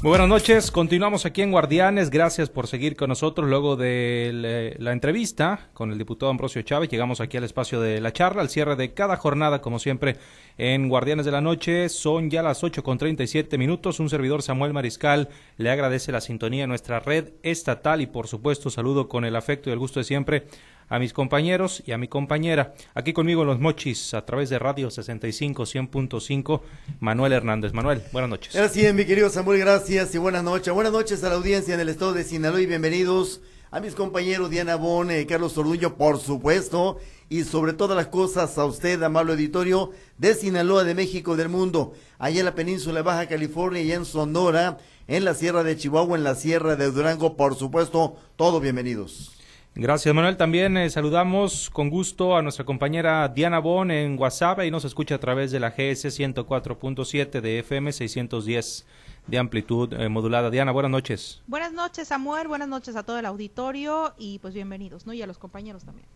Muy buenas noches, continuamos aquí en Guardianes, gracias por seguir con nosotros luego de la entrevista con el diputado Ambrosio Chávez, llegamos aquí al espacio de la charla, al cierre de cada jornada, como siempre, en Guardianes de la Noche, son ya las ocho con treinta y siete minutos, un servidor Samuel Mariscal le agradece la sintonía en nuestra red estatal y por supuesto saludo con el afecto y el gusto de siempre a mis compañeros y a mi compañera. Aquí conmigo Los Mochis, a través de Radio 65 100.5, Manuel Hernández. Manuel, buenas noches. Gracias, mi querido Samuel, gracias y buenas noches. Buenas noches a la audiencia en el estado de Sinaloa y bienvenidos a mis compañeros Diana Bon, eh, Carlos Orduño, por supuesto, y sobre todas las cosas a usted, amable auditorio de Sinaloa, de México, del mundo, allá en la península de Baja California y en Sonora, en la Sierra de Chihuahua, en la Sierra de Durango, por supuesto, todos bienvenidos. Gracias, Manuel. También eh, saludamos con gusto a nuestra compañera Diana Bon en WhatsApp y nos escucha a través de la GS 104.7 de FM 610 de amplitud eh, modulada. Diana, buenas noches. Buenas noches, Samuel. Buenas noches a todo el auditorio y pues bienvenidos, ¿no? Y a los compañeros también.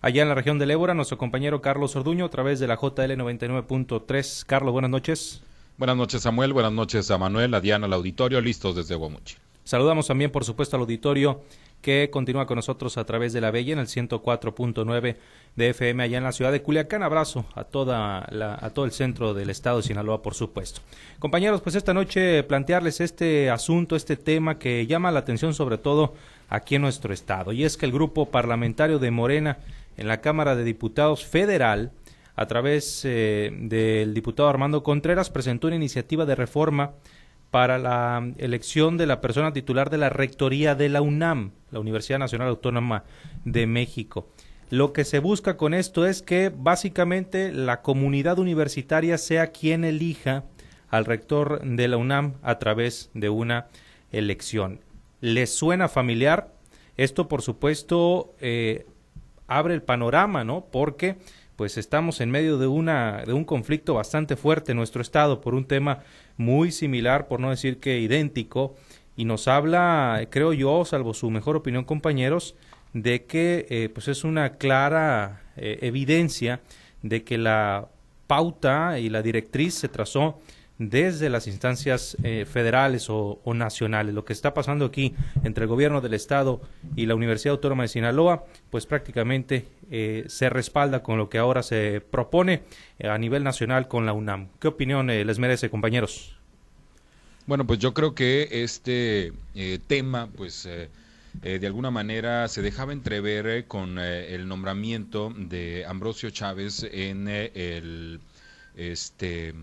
Allá en la región del Ébora, nuestro compañero Carlos Orduño a través de la JL 99.3. Carlos, buenas noches. Buenas noches, Samuel. Buenas noches a Manuel, a Diana, al auditorio, listos desde Guamuchi. Saludamos también, por supuesto, al auditorio que continúa con nosotros a través de la Bella en el 104.9 de FM allá en la ciudad de Culiacán. Abrazo a, toda la, a todo el centro del estado de Sinaloa, por supuesto. Compañeros, pues esta noche plantearles este asunto, este tema que llama la atención sobre todo aquí en nuestro estado. Y es que el grupo parlamentario de Morena en la Cámara de Diputados Federal, a través eh, del diputado Armando Contreras, presentó una iniciativa de reforma para la elección de la persona titular de la rectoría de la UNAM, la Universidad Nacional Autónoma de México. Lo que se busca con esto es que básicamente la comunidad universitaria sea quien elija al rector de la UNAM a través de una elección. ¿Les suena familiar? Esto, por supuesto, eh, abre el panorama, ¿no? Porque pues estamos en medio de una de un conflicto bastante fuerte en nuestro estado por un tema muy similar, por no decir que idéntico, y nos habla, creo yo, salvo su mejor opinión, compañeros, de que eh, pues es una clara eh, evidencia de que la pauta y la directriz se trazó desde las instancias eh, federales o, nacionales. Lo que está pasando aquí entre el gobierno del Estado y la Universidad Autónoma de Sinaloa, pues prácticamente eh, se respalda con lo que ahora se propone eh, a nivel nacional con la UNAM. ¿Qué opinión les merece, compañeros? Bueno, pues yo creo que este tema, pues de alguna manera se dejaba entrever con el nombramiento de Ambrosio Chávez en el este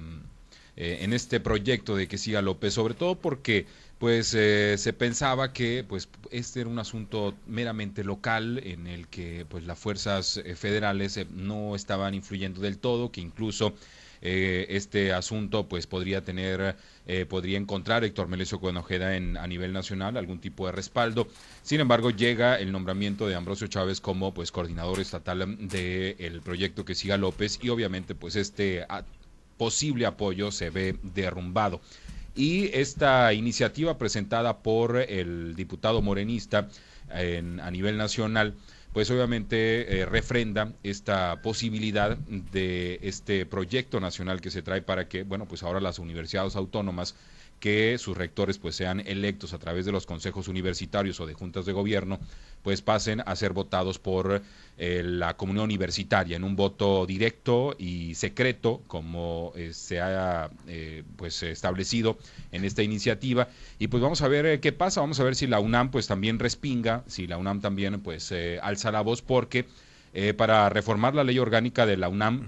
eh, en este proyecto de que siga López, sobre todo porque pues eh, se pensaba que pues este era un asunto meramente local en el que pues las fuerzas eh, federales no estaban influyendo del todo, que incluso este asunto pues podría tener podría encontrar Héctor Melesio Cuenojeda en a nivel nacional algún tipo de respaldo. Sin embargo, llega el nombramiento de Ambrosio Chávez como pues coordinador estatal del proyecto que siga López y obviamente pues este posible apoyo se ve derrumbado. Y esta iniciativa presentada por el diputado morenista a nivel nacional, pues obviamente eh, refrenda esta posibilidad de este proyecto nacional que se trae para que, bueno, pues ahora las universidades autónomas que sus rectores pues sean electos a través de los consejos universitarios o de juntas de gobierno, pues pasen a ser votados por eh, la comunidad universitaria en un voto directo y secreto como eh, se ha eh, pues establecido en esta iniciativa. Y pues vamos a ver qué pasa, vamos a ver si la UNAM pues también respinga, si la UNAM también pues alza la voz porque para reformar la ley orgánica de la UNAM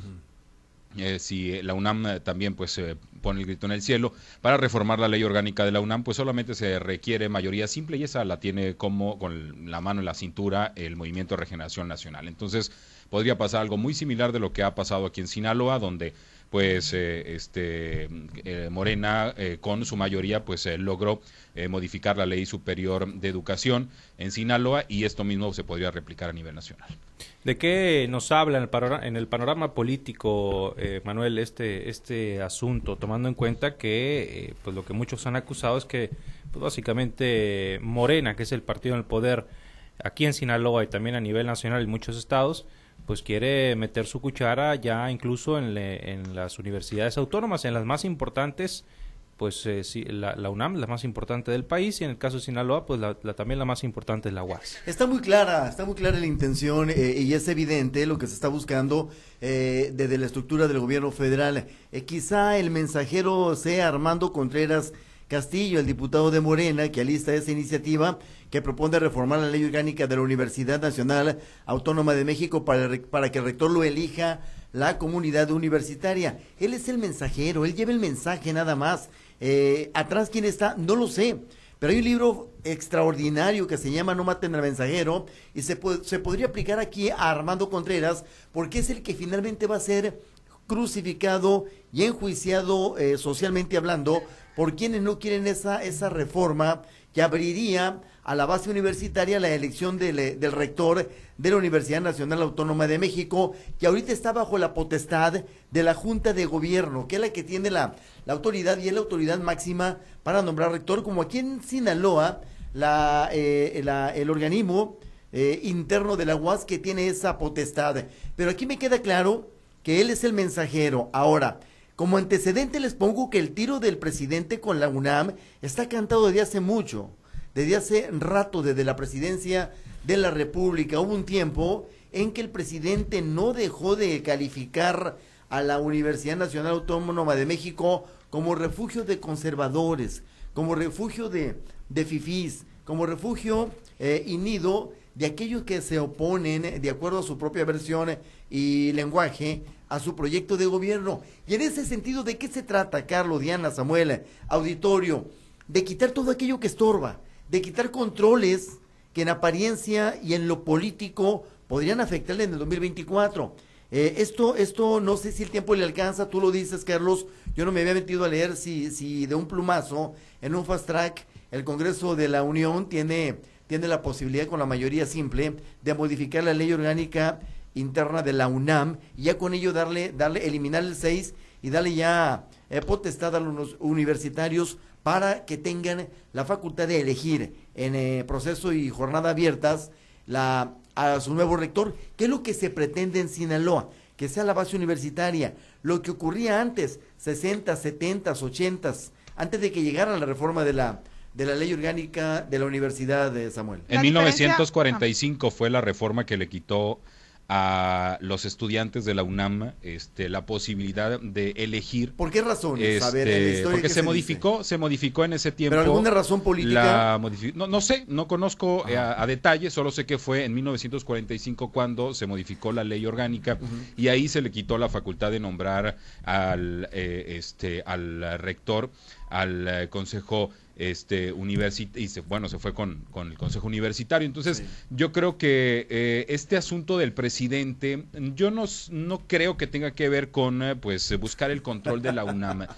eh, si la UNAM eh, también pues eh, pone el grito en el cielo para reformar la ley orgánica de la UNAM pues solamente se requiere mayoría simple y esa la tiene como con la mano en la cintura el Movimiento de Regeneración Nacional. Entonces podría pasar algo muy similar de lo que ha pasado aquí en Sinaloa donde pues eh, este eh, Morena eh, con su mayoría pues logró modificar la ley superior de educación en Sinaloa y esto mismo se podría replicar a nivel nacional. ¿De qué nos habla en el panorama, en el panorama político, Manuel, este este asunto, tomando en cuenta que pues lo que muchos han acusado es que pues, básicamente Morena, que es el partido en el poder aquí en Sinaloa y también a nivel nacional en muchos estados, pues quiere meter su cuchara ya incluso en, en las universidades autónomas, en las más importantes, pues eh, sí, la, la, UNAM, la más importante del país, y en el caso de Sinaloa, pues la, también la más importante es la UAS. Está muy clara, está muy clara la intención eh, y es evidente lo que se está buscando eh, desde la estructura del gobierno federal. Eh, quizá el mensajero sea Armando Contreras Castillo, el diputado de Morena, que alista esa iniciativa que propone reformar la ley orgánica de la Universidad Nacional Autónoma de México para, para que el rector lo elija la comunidad universitaria. Él es el mensajero, él lleva el mensaje nada más. Eh, atrás, ¿quién está? No lo sé. Pero hay un libro extraordinario que se llama No maten al mensajero y se, se podría aplicar aquí a Armando Contreras porque es el que finalmente va a ser crucificado y enjuiciado eh, socialmente hablando por quienes no quieren esa, esa reforma que abriría a la base universitaria la elección del, eh, del, rector de la Universidad Nacional Autónoma de México, que ahorita está bajo la potestad de la Junta de Gobierno, que es la que tiene la, la autoridad y es la autoridad máxima para nombrar rector, como aquí en Sinaloa, la, eh, el organismo eh, interno de la UAS que tiene esa potestad. Pero aquí me queda claro que él es el mensajero. Ahora, como antecedente les pongo que el tiro del presidente con la UNAM está cantado desde hace mucho desde hace rato, desde la presidencia de la República. Hubo un tiempo en que el presidente no dejó de calificar a la Universidad Nacional Autónoma de México como refugio de conservadores, como refugio de, de fifís, como refugio eh, y nido de aquellos que se oponen, de acuerdo a su propia versión y lenguaje, a su proyecto de gobierno. Y en ese sentido, ¿de qué se trata, Carlos, Diana, Samuel, auditorio? De quitar todo aquello que estorba, de quitar controles que en apariencia y en lo político podrían afectarle en el 2024. Eh, esto, esto no sé si el tiempo le alcanza, tú lo dices, Carlos. Yo no me había metido a leer si, si de un plumazo, en un fast track, el Congreso de la Unión tiene, tiene la posibilidad con la mayoría simple de modificar la ley orgánica interna de la UNAM y ya con ello darle, darle, eliminar el 6 y darle ya eh, potestad a los universitarios para que tengan la facultad de elegir en eh, proceso y jornada abiertas la, a su nuevo rector. ¿Qué es lo que se pretende en Sinaloa? Que sea la base universitaria. Lo que ocurría antes, 60, 70, 80, antes de que llegara la reforma de la, de la ley orgánica de la Universidad de Samuel. En 1945 fue la reforma que le quitó a los estudiantes de la UNAM este, la posibilidad de elegir. ¿Por qué razón? Este, porque se, modificó, se modificó en ese tiempo. ¿Pero alguna razón política? no, no, sé, no conozco eh, a, detalle, solo sé que fue en 1945 cuando se modificó la ley orgánica y ahí se le quitó la facultad de nombrar al, eh, este, al rector, al eh, consejo este y se, bueno se fue con, con el consejo universitario. Entonces yo creo que eh, este asunto del presidente yo no, no creo que tenga que ver con eh, pues buscar el control de la UNAM.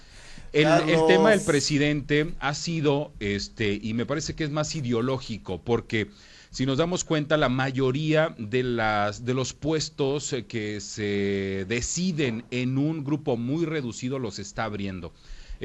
El, el, tema del presidente ha sido este y me parece que es más ideológico porque si nos damos cuenta, la mayoría de, las, de los puestos eh, que se deciden en un grupo muy reducido los está abriendo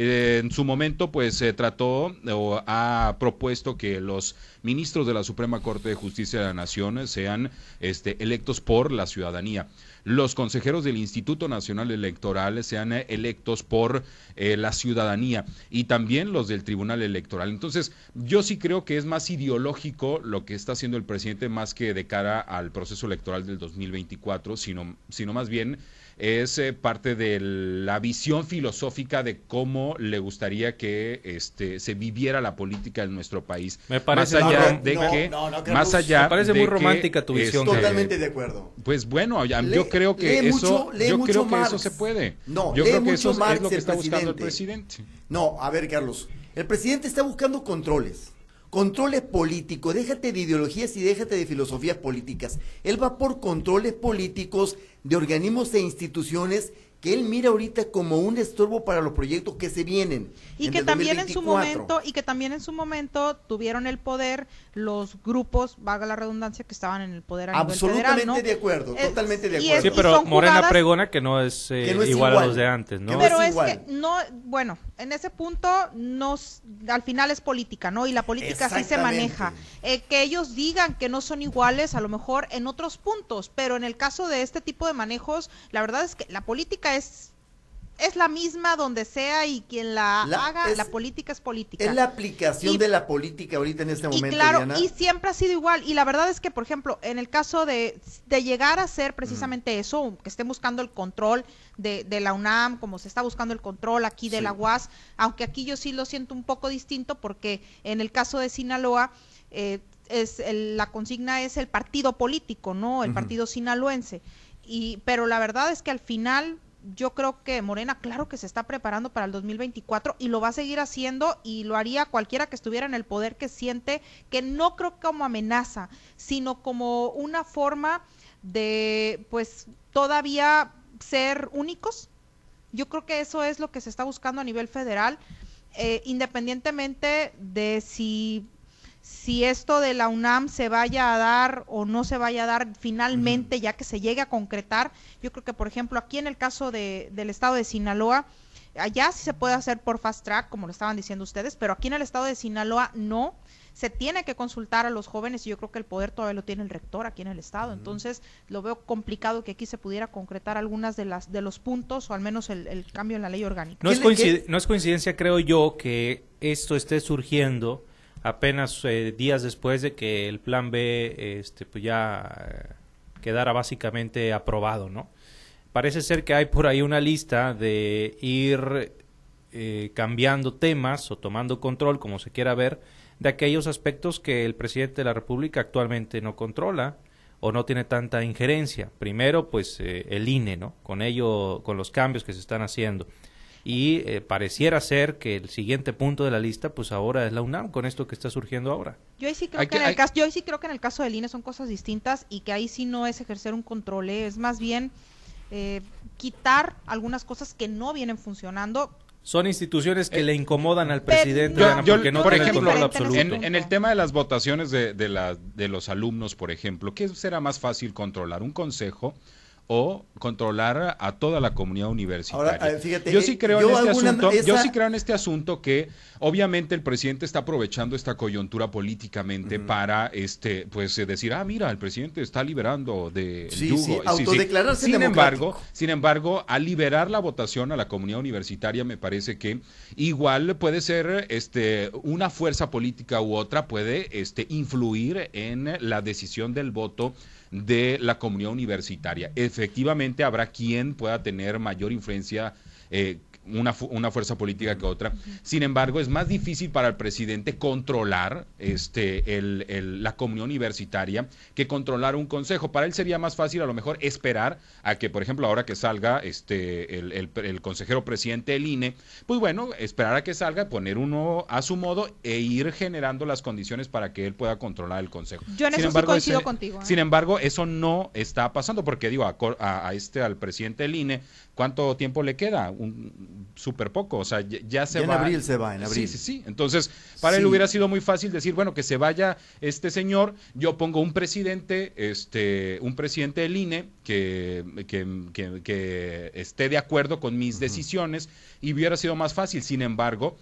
en su momento, pues se trató o ha propuesto que los ministros de la Suprema Corte de Justicia de la Nación sean este, electos por la ciudadanía. Los consejeros del Instituto Nacional Electoral sean electos por eh, la ciudadanía y también los del Tribunal Electoral. Entonces, yo sí creo que es más ideológico lo que está haciendo el presidente más que de cara al proceso electoral del 2024, sino, sino más bien es eh, parte de la visión filosófica de cómo le gustaría que este se viviera la política en nuestro país. Me parece más allá de que más allá me parece muy romántica tu visión. Totalmente de acuerdo. Pues bueno, yo creo que eso yo creo que eso se puede. No, yo creo que eso es lo que está buscando el presidente. No, a ver, Carlos, el presidente está buscando controles. Controles políticos, déjate de ideologías y déjate de filosofías políticas. Él va por controles políticos de organismos e instituciones que él mira ahorita como un estorbo para los proyectos que se vienen. Y que también en su momento, y que también en su momento tuvieron el poder los grupos, vaga la redundancia, que estaban en el poder a Absolutamente de acuerdo, totalmente de acuerdo. sí, pero Morena pregona que no es, eh, igual, a los de antes, ¿no? pero es, que no, bueno, en ese punto nos, al final es política, ¿no? Y la política así se maneja. Eh, que ellos digan que no son iguales, a lo mejor en otros puntos, pero en el caso de este tipo de manejos, la verdad es que la política es es la misma donde sea y quien la, haga, la política es política. Es la aplicación de la política ahorita en este momento. Y claro, y siempre ha sido igual. Y la verdad es que, por ejemplo, en el caso de, de llegar a ser precisamente eso, que estén buscando el control de, de, la UNAM, como se está buscando el control aquí de la UAS, aunque aquí yo sí lo siento un poco distinto porque en el caso de Sinaloa, eh, es la consigna es el partido político, ¿no? El partido sinaloense. Y, pero la verdad es que al final yo creo que Morena, claro que se está preparando para el 2024 y lo va a seguir haciendo y lo haría cualquiera que estuviera en el poder que siente que no creo como amenaza, sino como una forma de, pues, todavía ser únicos. Yo creo que eso es lo que se está buscando a nivel federal, eh, independientemente de si si esto de la UNAM se vaya a dar o no se vaya a dar finalmente, ya que se llegue a concretar. Yo creo que, por ejemplo, aquí en el caso de, del estado de Sinaloa, allá sí se puede hacer por fast track, como lo estaban diciendo ustedes, pero aquí en el estado de Sinaloa no. Se tiene que consultar a los jóvenes y yo creo que el poder todavía lo tiene el rector aquí en el estado. Entonces, lo veo complicado que aquí se pudiera concretar algunas de las de los puntos o al menos el, cambio en la ley orgánica. No es, no es coincidencia, creo yo, que esto esté surgiendo apenas eh, días después de que el plan B este, pues ya eh, quedara básicamente aprobado, ¿no? Parece ser que hay por ahí una lista de ir eh, cambiando temas o tomando control, como se quiera ver, de aquellos aspectos que el presidente de la República actualmente no controla o no tiene tanta injerencia. Primero, pues el INE, ¿no? Con ello, con los cambios que se están haciendo y eh, pareciera ser que el siguiente punto de la lista pues ahora es la UNAM con esto que está surgiendo ahora. Yo sí creo, que, en el caso, yo sí creo que en el caso del INE son cosas distintas y que ahí sí no es ejercer un control, ¿eh? es más bien eh, quitar algunas cosas que no vienen funcionando son instituciones que le incomodan al presidente porque no por ejemplo, en, en, el tema de las votaciones de, de, la, de los alumnos, por ejemplo, ¿qué será más fácil controlar? ¿Un consejo o controlar a toda la comunidad universitaria. yo sí creo en este asunto, yo sí creo en este asunto que obviamente el presidente está aprovechando esta coyuntura políticamente para este pues eh, decir, ah, mira, el presidente está liberando de sí, Sí, autodeclararse Sin embargo, sin embargo, al liberar la votación a la comunidad universitaria me parece que igual puede ser este una fuerza política u otra puede este influir en la decisión del voto de la comunidad universitaria. Efectivamente, habrá quien pueda tener mayor influencia eh, una, una, fuerza política que otra. Sin embargo, es más difícil para el presidente controlar este, el, la comunidad universitaria que controlar un consejo. Para él sería más fácil a lo mejor esperar a que, por ejemplo, ahora que salga este, el, el, consejero presidente del INE, pues bueno, esperar a que salga, poner uno a su modo e ir generando las condiciones para que él pueda controlar el consejo. Yo en sin eso embargo, coincido contigo. ¿eh? Sin embargo, eso no está pasando porque digo, a, a, este, al presidente del INE, ¿cuánto tiempo le queda? Un, súper poco, o sea, ya, se va. En abril se va, en abril. Sí, sí, sí. Entonces, para él hubiera sido muy fácil decir, bueno, que se vaya este señor, yo pongo un presidente, este, un presidente del INE que, que, que, esté de acuerdo con mis decisiones y hubiera sido más fácil. Sin embargo,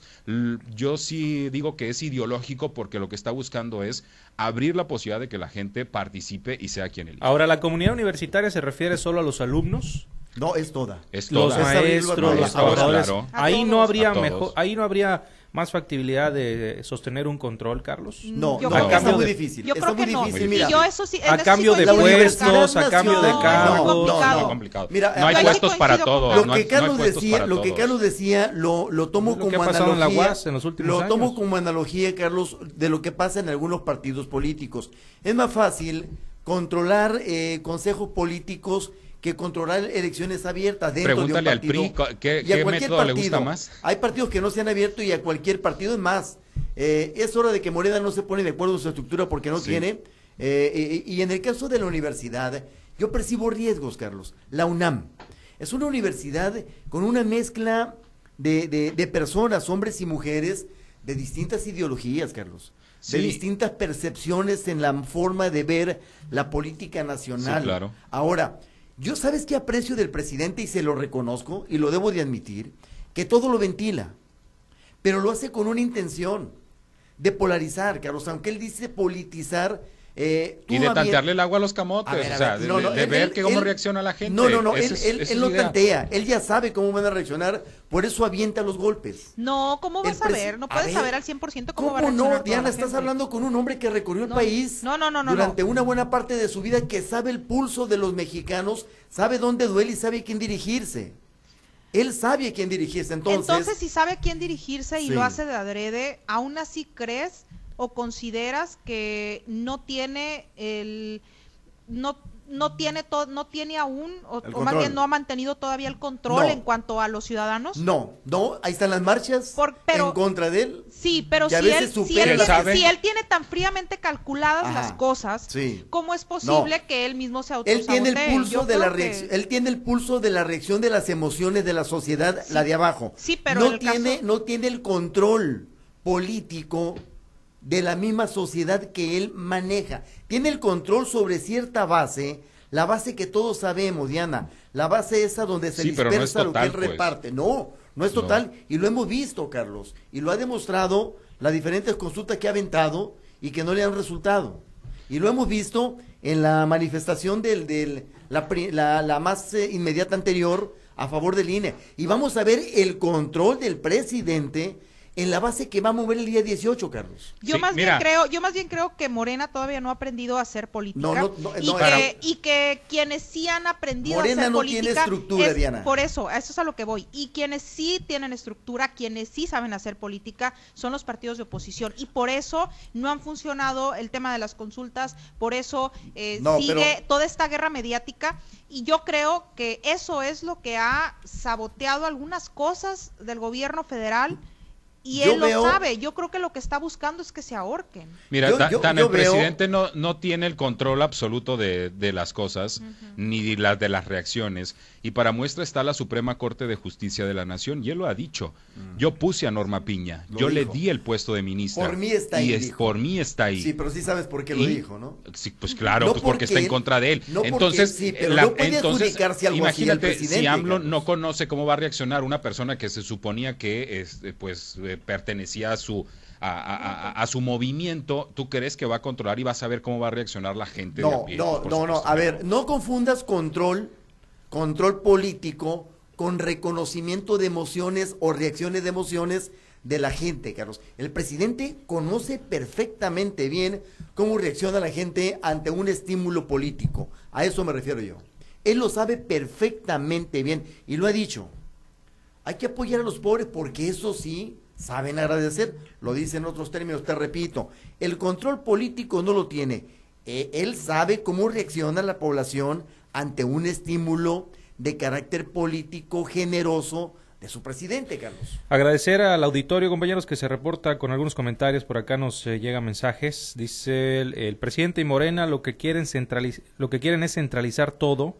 yo sí digo que es ideológico porque lo que está buscando es abrir la posibilidad de que la gente participe y sea quien elige. Ahora, ¿la comunidad universitaria se refiere solo a los alumnos? No, es toda. Es Los maestros, los trabajadores. Ahí no habría mejor, ahí no habría más factibilidad de sostener un control, Carlos? No, no está muy difícil. Yo está muy difícil. Mira. yo eso sí, a cambio de puestos, a cambio de cargos. No, no, complicado. Mira, no hay puestos para todos. Lo que Carlos decía, lo que Carlos decía, lo, lo tomo como analogía. En los últimos lo tomo como analogía, Carlos, de lo que pasa en algunos partidos políticos. Es más fácil controlar eh, consejos políticos que controlar elecciones abiertas dentro Pregúntale de un partido. al PRI ¿qué, qué método le gusta más. Hay partidos que no se han abierto y a cualquier partido es más. Eh, es hora de que Morena no se pone de acuerdo en su estructura porque no tiene. Eh, y, en el caso de la universidad, yo percibo riesgos, Carlos. La UNAM es una universidad con una mezcla de, de, personas, hombres y mujeres, de distintas ideologías, Carlos. De distintas percepciones en la forma de ver la política nacional. claro. Ahora, yo sabes qué aprecio del presidente y se lo reconozco y lo debo de admitir, que todo lo ventila, pero lo hace con una intención de polarizar, Carlos, aunque él dice politizar, Eh, tú y de tantearle el agua a los camotes, A ver, a o sea, de, no, no, de él- ver él- que cómo él- reacciona la gente. No, no, no, él, es- él- no tantea, él ya sabe cómo van a reaccionar, por eso avienta los golpes. No, ¿cómo vas a ver? No a puedes ver, saber al 100% cómo, va a ¿Cómo reaccionar no, toda Diana? Estás hablando con un hombre que recorrió el No, país no, no, no, no, durante no. una buena parte de su vida, que sabe el pulso de los mexicanos, sabe dónde duele y sabe a quién dirigirse. Él sabe a quién dirigirse, entonces... Entonces, si sabe a quién dirigirse y Sí. lo hace de adrede, ¿aún así crees o consideras que no tiene el no no tiene to- no tiene aún o, o más control. bien no ha mantenido todavía el control No. en cuanto a los ciudadanos? No, no, ahí están las marchas Por- pero- en contra de él. Sí, pero si él, si, él tiene, si él tiene tan fríamente calculadas Ajá. las cosas, Sí. ¿cómo es posible que él mismo se Él tiene el pulso Yo de la que- reacción, él tiene el pulso de la reacción de las emociones de la sociedad, Sí. la de abajo. Sí, pero no tiene, caso- no tiene el control político de la misma sociedad que él maneja. Tiene el control sobre cierta base, la base que todos sabemos, Diana, la base esa donde se Sí, pero no es dispersa lo que él pues. reparte. No, no es No. total y lo hemos visto, Carlos, y lo ha demostrado las diferentes consultas que ha aventado y que no le han resultado. Y lo hemos visto en la manifestación del, del la, la- la más eh, inmediata anterior a favor del INE. Y vamos a ver el control del presidente en la base que va a mover el día 18, Carlos. Yo Sí, más mira. bien creo, yo más bien creo que Morena todavía no ha aprendido a hacer política No, no, no, y, no, que, para- y que quienes sí han aprendido Morena a hacer no política tiene estructura, es- Diana. Por eso, a eso es a lo que voy. Y quienes sí tienen estructura, quienes sí saben hacer política, son los partidos de oposición y por eso no han funcionado el tema de las consultas, por eso eh, No, sigue pero- toda esta guerra mediática y yo creo que eso es lo que ha saboteado algunas cosas del gobierno federal. Y Yo él lo veo- sabe, yo creo que lo que está buscando es que se ahorquen. Mira, Yo- ta- yo- tan yo el veo- presidente no, no tiene el control absoluto de, de las cosas, ni las de las reacciones. Y para muestra está la Suprema Corte de Justicia de la Nación, y él lo ha dicho. Yo puse a Norma Piña, Lo yo dijo. le di el puesto de ministra. Por mí está y ahí, es- dijo. por mí está ahí. Sí, pero sí sabes por qué lo Y- dijo, ¿no? Sí, pues claro, No pues porque, está en porque- contra de él. no porque- entonces, sí, pero la- no puede entonces, adjudicarse algo así al imagínate presidente, si AMLO no conoce cómo va a reaccionar una persona que se suponía que este, pues eh, pertenecía a su a, a- a- a su movimiento, ¿tú crees que va a controlar y va a saber cómo va a reaccionar la gente? de No, a pie? no, no, no. A ver, no confundas control, control político con reconocimiento de emociones o reacciones de emociones de la gente, Carlos. El presidente conoce perfectamente bien cómo reacciona la gente ante un estímulo político. A eso me refiero yo. Él lo sabe perfectamente bien y lo ha dicho. Hay que apoyar a los pobres porque eso sí saben agradecer. Lo dice en otros términos, te repito. El control político no lo tiene. Eh, él sabe cómo reacciona la población ante un estímulo de carácter político generoso de su presidente, Carlos. Agradecer al auditorio, compañeros, que se reporta con algunos comentarios. Por acá nos eh, llegan mensajes. Dice el, presidente y Morena lo que quieren lo que quieren es centralizar todo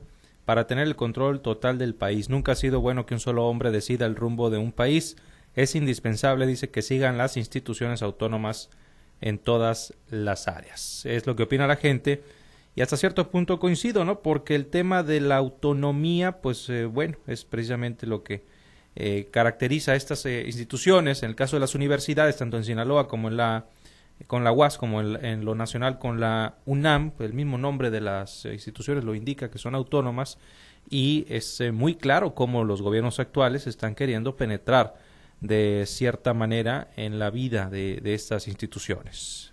para tener el control total del país. Nunca ha sido bueno que un solo hombre decida el rumbo de un país. Es indispensable, dice, que sigan las instituciones autónomas en todas las áreas. Es lo que opina la gente y hasta cierto punto coincido, ¿no? Porque el tema de la autonomía, pues eh, bueno, es precisamente lo que eh, caracteriza a estas eh, instituciones, en el caso de las universidades, tanto en Sinaloa como en la con la UAS, como en, lo nacional con la UNAM, pues el mismo nombre de las instituciones lo indica que son autónomas y es muy claro cómo los gobiernos actuales están queriendo penetrar de cierta manera en la vida de estas instituciones.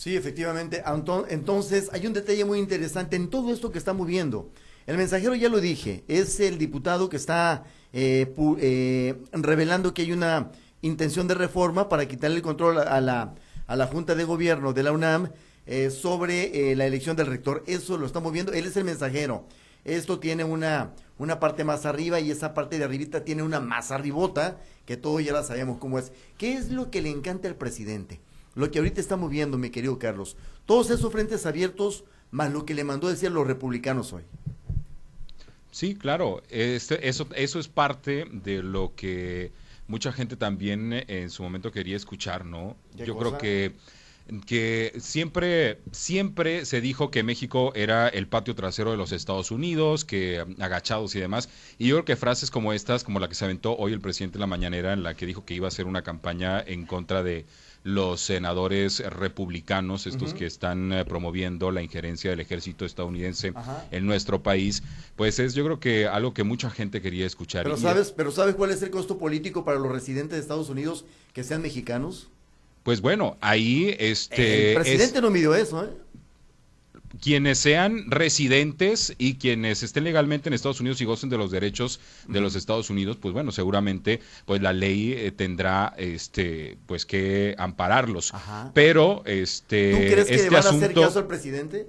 Sí, efectivamente. Entonces, hay un detalle muy interesante en todo esto que estamos viendo. El mensajero, ya lo dije, es el diputado que está eh, eh, revelando que hay una intención de reforma para quitarle el control a a la, a la Junta de Gobierno de la UNAM eh, sobre eh, la elección del rector. Eso lo estamos viendo. Él es el mensajero. Esto tiene una, una parte más arriba y esa parte de arribita tiene una más arribota, que todos ya la sabemos cómo es. ¿Qué es lo que le encanta al presidente? Lo que ahorita estamos viendo, mi querido Carlos. Todos esos frentes abiertos, más lo que le mandó decir los republicanos hoy. Sí, claro. Este, eso, eso es parte de lo que mucha gente también eh, en su momento quería escuchar, ¿no? ¿Qué Yo cosa? creo que que siempre siempre se dijo que México era el patio trasero de los Estados Unidos, que agachados y demás. Y yo creo que frases como estas, como la que se aventó hoy el presidente en la mañanera, en la que dijo que iba a hacer una campaña en contra de, los senadores republicanos, estos que están eh, promoviendo la injerencia del ejército estadounidense Ajá. en nuestro país, pues es yo creo que algo que mucha gente quería escuchar. Pero sabes, pero sabes cuál es el costo político para los residentes de Estados Unidos que sean mexicanos. Pues bueno, ahí este el presidente es- no midió eso, ¿eh? Quienes sean residentes y quienes estén legalmente en Estados Unidos y gocen de los derechos de los Estados Unidos, pues bueno, seguramente pues la ley eh, tendrá este pues que ampararlos. Ajá. Pero este ¿Tú crees que este van a hacer asunto caso al presidente?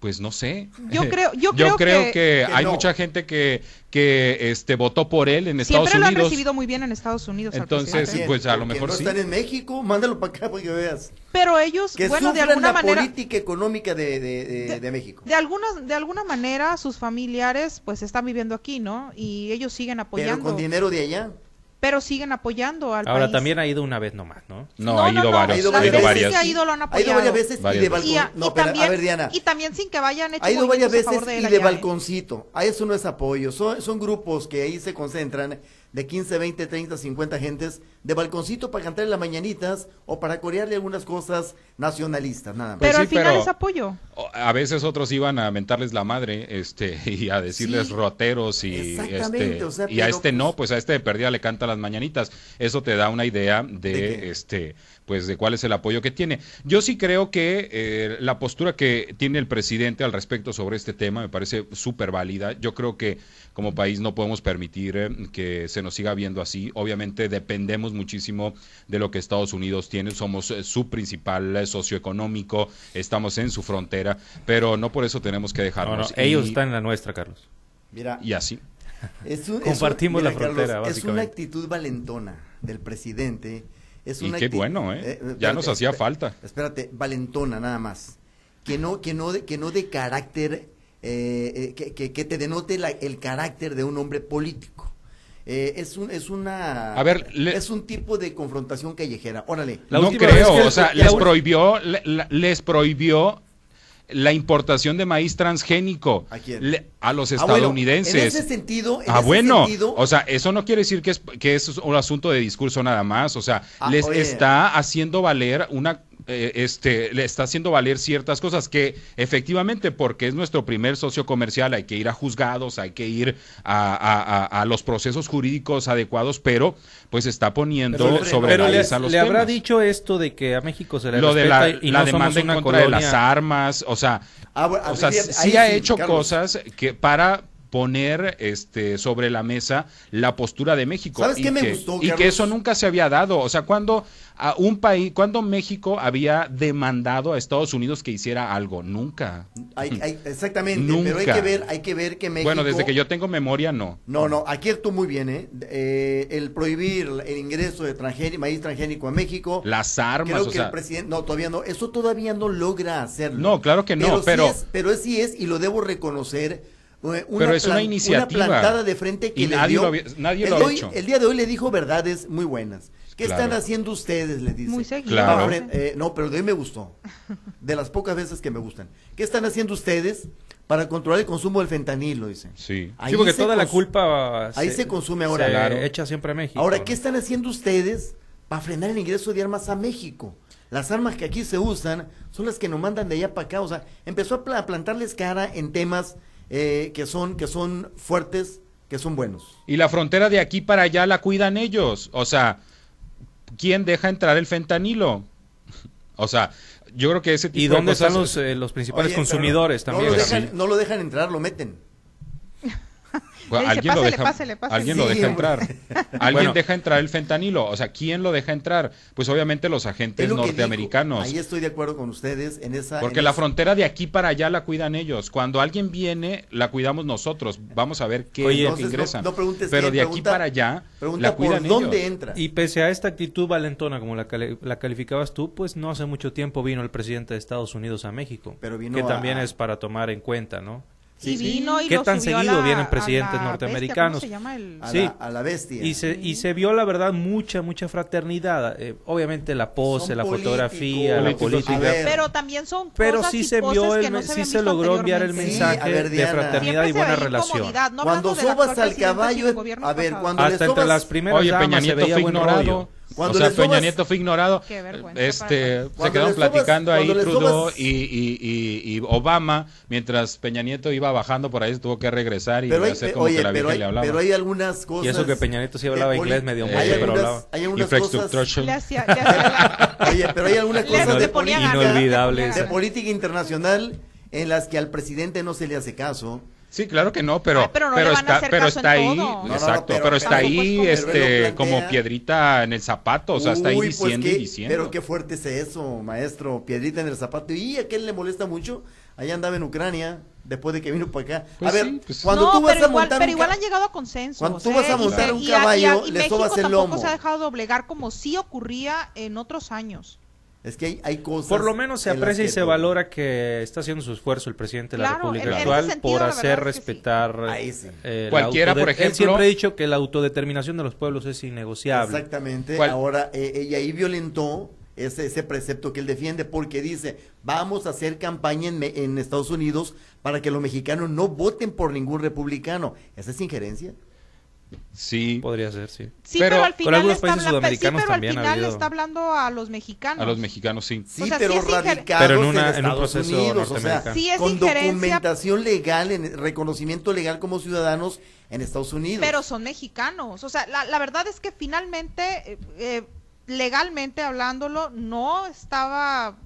Pues no sé. Yo creo- yo creo que- que hay no. mucha gente que que este votó por él en Estados Siempre lo han Unidos. recibido muy bien en Estados Unidos. Entonces, pues, a lo porque mejor no sí. están en México, mándalo para acá para que veas. Pero ellos, Que bueno, de alguna la manera, política económica de, de, de- de México. de alguna, de alguna manera, sus familiares, pues, están viviendo aquí, ¿no? Y ellos siguen Pero apoyando. con dinero de allá. Pero siguen apoyando al Ahora país. también ha ido una vez nomás, ¿no? No, ha ido varios, Ha ido ha ido varias que ha ido lo han Ha ido apoyado. varias veces Varias y de veces. balcón. Y, a- no, y pero, también, a ver, Diana. y también sin que vayan hecho Ha ido varias veces de y de allá, ¿eh? balconcito. A eso no es apoyo. Son, son grupos que ahí se concentran de 15, 20, 30, 50 gentes de balconcito para cantarle las mañanitas o para corearle algunas cosas nacionalistas, nada más. Pues Pero sí, al final pero- es apoyo. A veces otros iban a mentarles la madre, este, y a decirles Sí, roteros y este, o sea, y a este pues- no, pues a este de perdida le canta las mañanitas. Eso te da una idea de, ¿De este, pues de cuál es el apoyo que tiene. Yo sí creo que eh, la postura que tiene el presidente al respecto sobre este tema me parece súper válida. Yo creo que como país no podemos permitir eh, que se nos siga viendo así. Obviamente dependemos muchísimo de lo que Estados Unidos tiene. Somos eh, su principal eh, socioeconómico, estamos en su frontera, pero no por eso tenemos que No, no, dejarnos. ellos Y- están en la nuestra, Carlos. Mira, Y así. es un- es un- Compartimos la Carlos, frontera, Es una actitud valentona del presidente. Es Y una qué acti- bueno, ¿eh? Ya espérate, nos hacía falta. Espérate, valentona nada más. Que no, que no, de, que no de carácter, eh, eh, que, que- que te denote la- el carácter de un hombre político. Eh, es un, es una, A ver, le- es un tipo de confrontación callejera. Órale. La no creo, o sea, les prohibió, le- la- les prohibió la importación de maíz transgénico ¿A quién? le- a los Ah, bueno, estadounidenses. en ese sentido, en Ah, ese bueno, sentido- o sea, eso no quiere decir que es, que es un asunto de discurso nada más, o sea, Ah, les oye. está haciendo valer una, eh, este, le está haciendo valer ciertas cosas que efectivamente, porque es nuestro primer socio comercial, hay que ir a juzgados, hay que ir a, a- a- a los procesos jurídicos adecuados, pero pues está poniendo Pero- sobre Pero la mesa los le habrá temas. dicho esto de que a México se le lo de la, y la no somos demanda en contra de colonia. las armas, o sea, Ah, bueno, o sea, sí ha sí, hecho Carlos. cosas que para poner este sobre la mesa la postura de México ¿Sabes y qué me que, gustó, y que eso nunca se había dado, o sea, cuando a un país, cuando México había demandado a Estados Unidos que hiciera algo, nunca. Hay- hay- exactamente, pero hay Nunca. que ver, hay que ver que México. Bueno, desde que yo tengo memoria no. No, no, aquí actuó muy bien, ¿eh? Eh, el prohibir el ingreso de transgéni- maíz transgénico a México. Las armas, Creo o que sea, el presidente, no, todavía no, eso todavía no logra hacerlo. No, claro que no, sí pero- es- pero sí es, y lo debo reconocer, una, Pero es una iniciativa. plantada de frente que Y le nadie dio- lo había- nadie el lo ha hoy- hecho. El día de hoy le dijo verdades muy buenas. ¿Qué Claro. están haciendo ustedes? Le dice. Muy seguido. Claro. Para fren- eh, no, pero de hoy me gustó. De las pocas veces que me gustan. ¿Qué están haciendo ustedes para controlar el consumo del fentanilo? Dice. sí. Ahí Sí, porque se toda la culpa ahí se consume ahora. se Claro. echa siempre a México. Ahora. ¿qué están haciendo ustedes para frenar el ingreso de armas a México? Las armas que aquí se usan son las que nos mandan de allá para acá. O sea, empezó a plantarles cara en temas eh, que son que son fuertes, que son buenos. Y la frontera de aquí para allá la cuidan ellos. O sea, ¿quién deja entrar el fentanilo? O sea, yo creo que ese tipo ¿Y de dónde cosas... están los, eh, los principales Oye, consumidores no también? Lo Sí. dejan, no lo dejan entrar, lo meten. Bueno, Le dice, alguien lo "Pásele, deja, pásele, pásele". alguien lo Sí, deja hombre. entrar. alguien Bueno. deja entrar el fentanilo. O sea, ¿quién lo deja entrar? Pues obviamente los agentes norteamericanos. Ahí estoy de acuerdo con ustedes en esa. Porque en la esa- frontera de aquí para allá la cuidan ellos. Cuando alguien viene, la cuidamos nosotros. Vamos a ver qué Oye, es lo que entonces no- ingresa. no preguntes Pero de aquí para allá Pregunta la cuidan por dónde ellos. entra. Y pese a esta actitud valentona como la, cali- la calificabas tú, pues no hace mucho tiempo vino el presidente de Estados Unidos a México. Pero vino que a- también es para tomar en cuenta, ¿no? Sí, y sí. vino y ¿Qué lo tan subió seguido la- vienen a presidentes la norteamericanos? bestia, ¿cómo se llama el- a, Sí. la, a la bestia. Y se, y se vio, la verdad, mucha, mucha fraternidad. Eh, obviamente la pose, Son la fotografía, la política. Ver. Pero también son Pero cosas sí y se vio, el no sí se logró enviar el mensaje ver, de fraternidad y Siempre buena relación. no Cuando actual al caballo, a ver, pasado. cuando Hasta entre las primeras Oye, Peña damas se veía buen ignorado. rollo. Cuando o sea, Peña sobas- Nieto fue ignorado. Qué vergüenza Este, se quedaron platicando ahí Trudeau sobas- y, y- y- y Obama, mientras Peña Nieto iba bajando por ahí, se tuvo que regresar y Pero hay, hacer como oye, que la vieja hay, le hablaba. pero hay algunas cosas. Y eso que Peña Nieto sí hablaba inglés medio mucho, hay pero hablaba. hay algunas cosas, Le hacía, le hacía la- oye, pero hay algunas cosas de ponía política, ganas, Inolvidable le ponía de política internacional en las que al presidente no se le hace caso. Sí, claro que no, pero, Ay, pero no a está, pero está ahí. No, no, exacto, pero- pero, está ahí, como- Pero él este, como piedrita en el zapato, o sea, está ahí pues diciendo qué- y diciendo. Pero qué fuerte es eso, maestro. Piedrita en el zapato. Y a qué le molesta mucho. Allá andaba en Ucrania, después de que vino para acá. Pues a ver, sí, pues- cuando no, tú vas pero a igual, montar pero igual han llegado a consensos. Cuando tú vas a. Y montar un y a- y a- caballo, y le México sobas el tampoco lomo. se ha dejado doblegar como sí ocurría en otros años. Es que hay, hay cosas. Por lo menos se aprecia y se tú- valora que está haciendo su esfuerzo el presidente de la Claro, República en- en ese actual sentido, por hacer verdad es que sí. respetar Ahí sí. eh, la Cualquiera, por ejemplo- Él siempre ha dicho que la autodeterminación de los pueblos es innegociable. Exactamente. ¿Cuál? Ahora, eh, ella ahí violentó ese, ese precepto que él defiende porque dice, vamos a hacer campaña en, Me- en Estados Unidos para que los mexicanos no voten por ningún republicano. ¿Esa es injerencia? Sí, Podría ser, sí. Sí, Pero pero, al con final algunos está países sí, pero al ha final habido- está hablando a los mexicanos. a los mexicanos sí. Sí, O sea, pero sí radicados Pero en una- en un Estados proceso Unidos, o sea, norteamericano. Sí es con injerencia. documentación legal, en reconocimiento legal como ciudadanos en Estados Unidos. Pero son mexicanos. O sea, la, la verdad es que finalmente, eh, eh, legalmente hablándolo, no estaba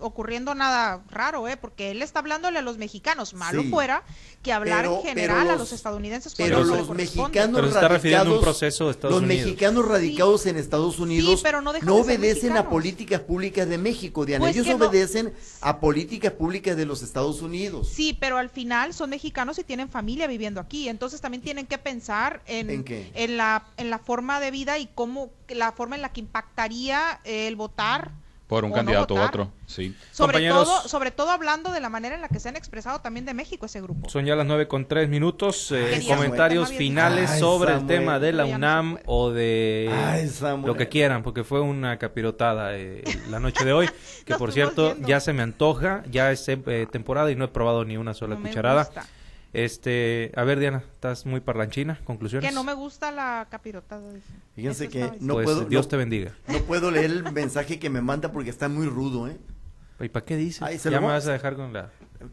ocurriendo nada raro, ¿eh? Porque él está hablándole a los mexicanos. Malo Sí. fuera que hablar Pero- en general a los- estadounidenses Pero los mexicanos Pero se está refiriendo a un radicados- proceso de Estados los Unidos. mexicanos radicados en Estados Unidos pero no obedecen a políticas públicas de México, Diana. Pues Ellos no. obedecen a políticas públicas de los Estados Unidos. Sí, pero al final son mexicanos y tienen familia viviendo aquí, entonces también tienen que pensar en, ¿En qué? en la en la forma de vida y cómo la forma en la que impactaría el votar Por un o no candidato u otro, sí. Sobre Compañeros. todo, sobre todo hablando de la manera en la que se han expresado también de México ese grupo. Son ya las nueve con tres minutos. eh, Ay, comentarios Samuel. finales Ay, sobre el tema de la no UNAM o de Ay, lo que quieran, porque fue una capirotada eh, la noche de hoy, que por cierto viendo. ya se me antoja, ya es eh, temporada y no he probado ni una sola No me cucharada. gusta. Este, a ver Diana, estás muy parlanchina, conclusiones. Que no me gusta la capirotada. dice. Fíjense Eso que no pues puedo, Dios no- te bendiga. No puedo leer el mensaje que me manda porque está muy rudo, ¿eh? ¿Y para qué dices? Ay, ¿se ya me vas a dejar con la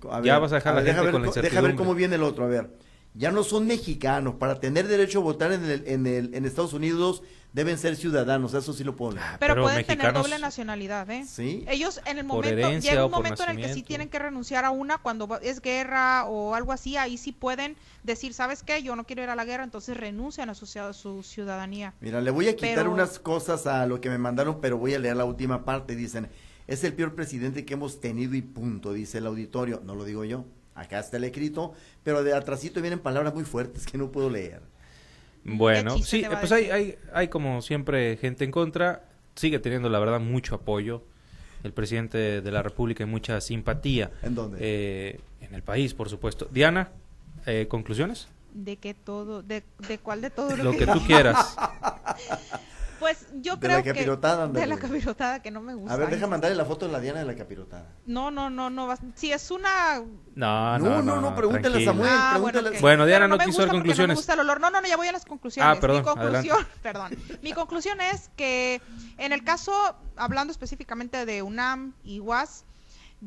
A Ya vas a dejar a la deja gente ver con la co- Deja ver incertidumbre. cómo viene el otro, a ver. Ya no son mexicanos. Para tener derecho a votar en, el, en, el, en Estados Unidos deben ser ciudadanos. Eso sí lo puedo leer. Pero, Pero pueden tener doble nacionalidad, ¿eh? Sí. Ellos en el momento, herencia llega un momento en el que sí tienen que renunciar a una cuando va- es guerra o algo así, ahí sí pueden decir, ¿sabes qué? Yo no quiero ir a la guerra, entonces renuncian a su, ciudad- a su ciudadanía. Mira, le voy a quitar Pero- unas cosas a lo que me mandaron, pero voy a leer la última parte. Dicen, es el peor presidente que hemos tenido y punto, dice el auditorio. No lo digo yo. Acá está el escrito, pero de atrásito vienen palabras muy fuertes que no puedo leer. Bueno, ¿Qué chiste sí, pues hay, hay, hay como siempre gente en contra. Sigue teniendo, la verdad, mucho apoyo el presidente de la República y mucha simpatía. ¿En dónde? Eh, en el país, por supuesto. Diana, eh, ¿conclusiones? De que todo, de, de cuál de todo lo, Lo que tú quieras. Pues yo De creo la que capirotada, de la capirotada que no me gusta. A ver, deja mandarle la foto de la Diana de la capirotada. No, no, no, no. vas- Si es una No, No, no, no, no, pregúntale a. Samuel. Ah, pregúntale- ok. Bueno, Diana no me quiso gusta dar porque conclusiones. No me gusta el olor. No, no, no, ya voy a las conclusiones. Ah, perdón, Mi conclusión, perdón. Mi conclusión es que en el caso, hablando específicamente de UNAM y UAS,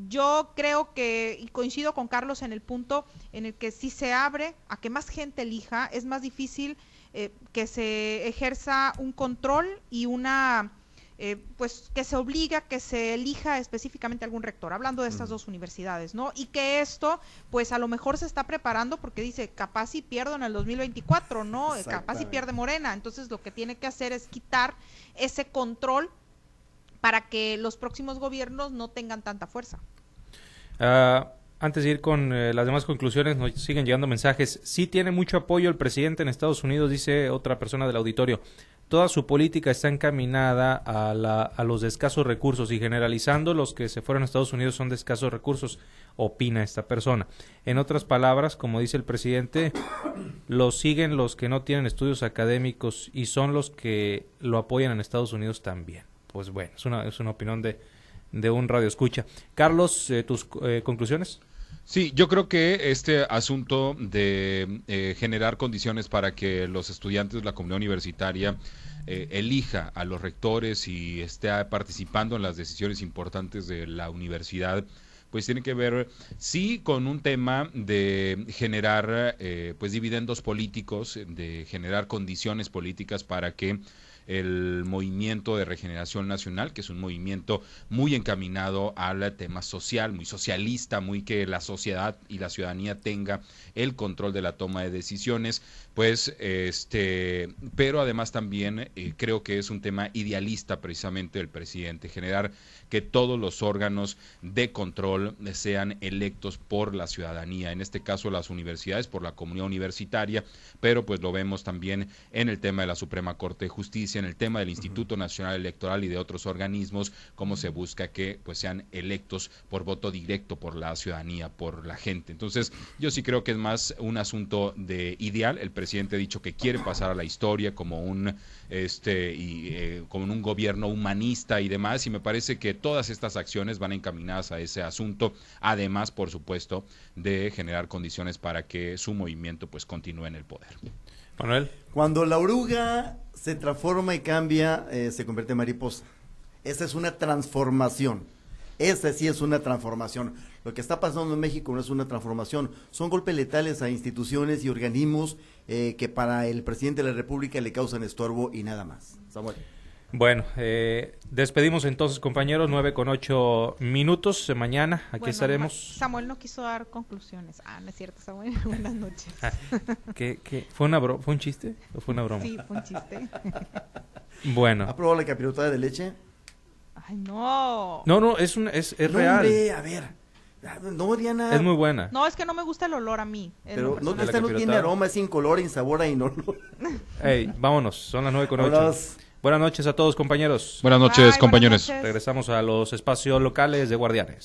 yo creo que, y coincido con Carlos en el punto en el que si se abre a que más gente elija, es más difícil eh, que se ejerza un control y una eh, pues que se obliga que se elija específicamente algún rector, hablando de estas dos universidades, ¿no? Y que esto, pues a lo mejor se está preparando porque dice, capaz si pierdo en el 2024, ¿no? Eh, Capaz si pierde Morena. Entonces lo que tiene que hacer es quitar ese control para que los próximos gobiernos no tengan tanta fuerza. Ah, antes de ir con eh, las demás conclusiones, nos siguen llegando mensajes. Sí tiene mucho apoyo el presidente en Estados Unidos, dice otra persona del auditorio. Toda su política está encaminada a, la- a los escasos recursos y generalizando los que se fueron a Estados Unidos son de escasos recursos, opina esta persona. En otras palabras, como dice el presidente, los siguen los que no tienen estudios académicos y son los que lo apoyan en Estados Unidos también. Pues bueno, es una, es una opinión de, de un radio escucha. Carlos, eh, tus eh, conclusiones. Sí, yo creo que este asunto de eh, generar condiciones para que los estudiantes la comunidad universitaria eh, elija a los rectores y esté participando en las decisiones importantes de la universidad, pues tiene que ver sí con un tema de generar eh, pues dividendos políticos, de generar condiciones políticas para que el movimiento de regeneración nacional, que es un movimiento muy encaminado al tema social, muy socialista, muy que la sociedad y la ciudadanía tenga el control de la toma de decisiones, pues este, pero además también eh, creo que es un tema idealista precisamente del presidente, generar que todos los órganos de control sean electos por la ciudadanía, en este caso las universidades, por la comunidad universitaria, pero pues lo vemos también en el tema de la Suprema Corte de Justicia, en el tema del Instituto Nacional Electoral y de otros organismos, cómo se busca que pues sean electos por voto directo por la ciudadanía, por la gente. Entonces, yo sí creo que es más un asunto de ideal. El presidente ha dicho que quiere pasar a la historia como un este y eh, como un gobierno humanista y demás y me parece que todas estas acciones van encaminadas a ese asunto, además, por supuesto, de generar condiciones para que su movimiento pues continúe en el poder. Manuel. Cuando la oruga se transforma y cambia, eh, se convierte en mariposa. Esa es una transformación. Esa sí es una transformación. Lo que está pasando en México no es una transformación, son golpes letales a instituciones y organismos eh, que para el presidente de la República le causan estorbo y nada más. Samuel. Bueno, eh, despedimos entonces, compañeros, nueve con ocho minutos. Mañana aquí estaremos. Samuel no quiso dar conclusiones. Ah, no es cierto, Samuel. Buenas noches. ¿Qué, qué? ¿Fue, una ¿Fue un chiste o fue una broma? Sí, fue un chiste. bueno. ¿Ha probado la capirotada de leche? Ay, no. No, no, es, un, es, es no, real. Hombre, a ver. No, Diana. Es muy buena. No, es que no me gusta el olor a mí. Pero no, esta no tiene aroma, es incolor, insabor y no. Ey, vámonos, son las nueve con ocho. Buenas noches a todos, compañeros. Buenas noches, compañeros. Regresamos a los espacios locales de Guardianes.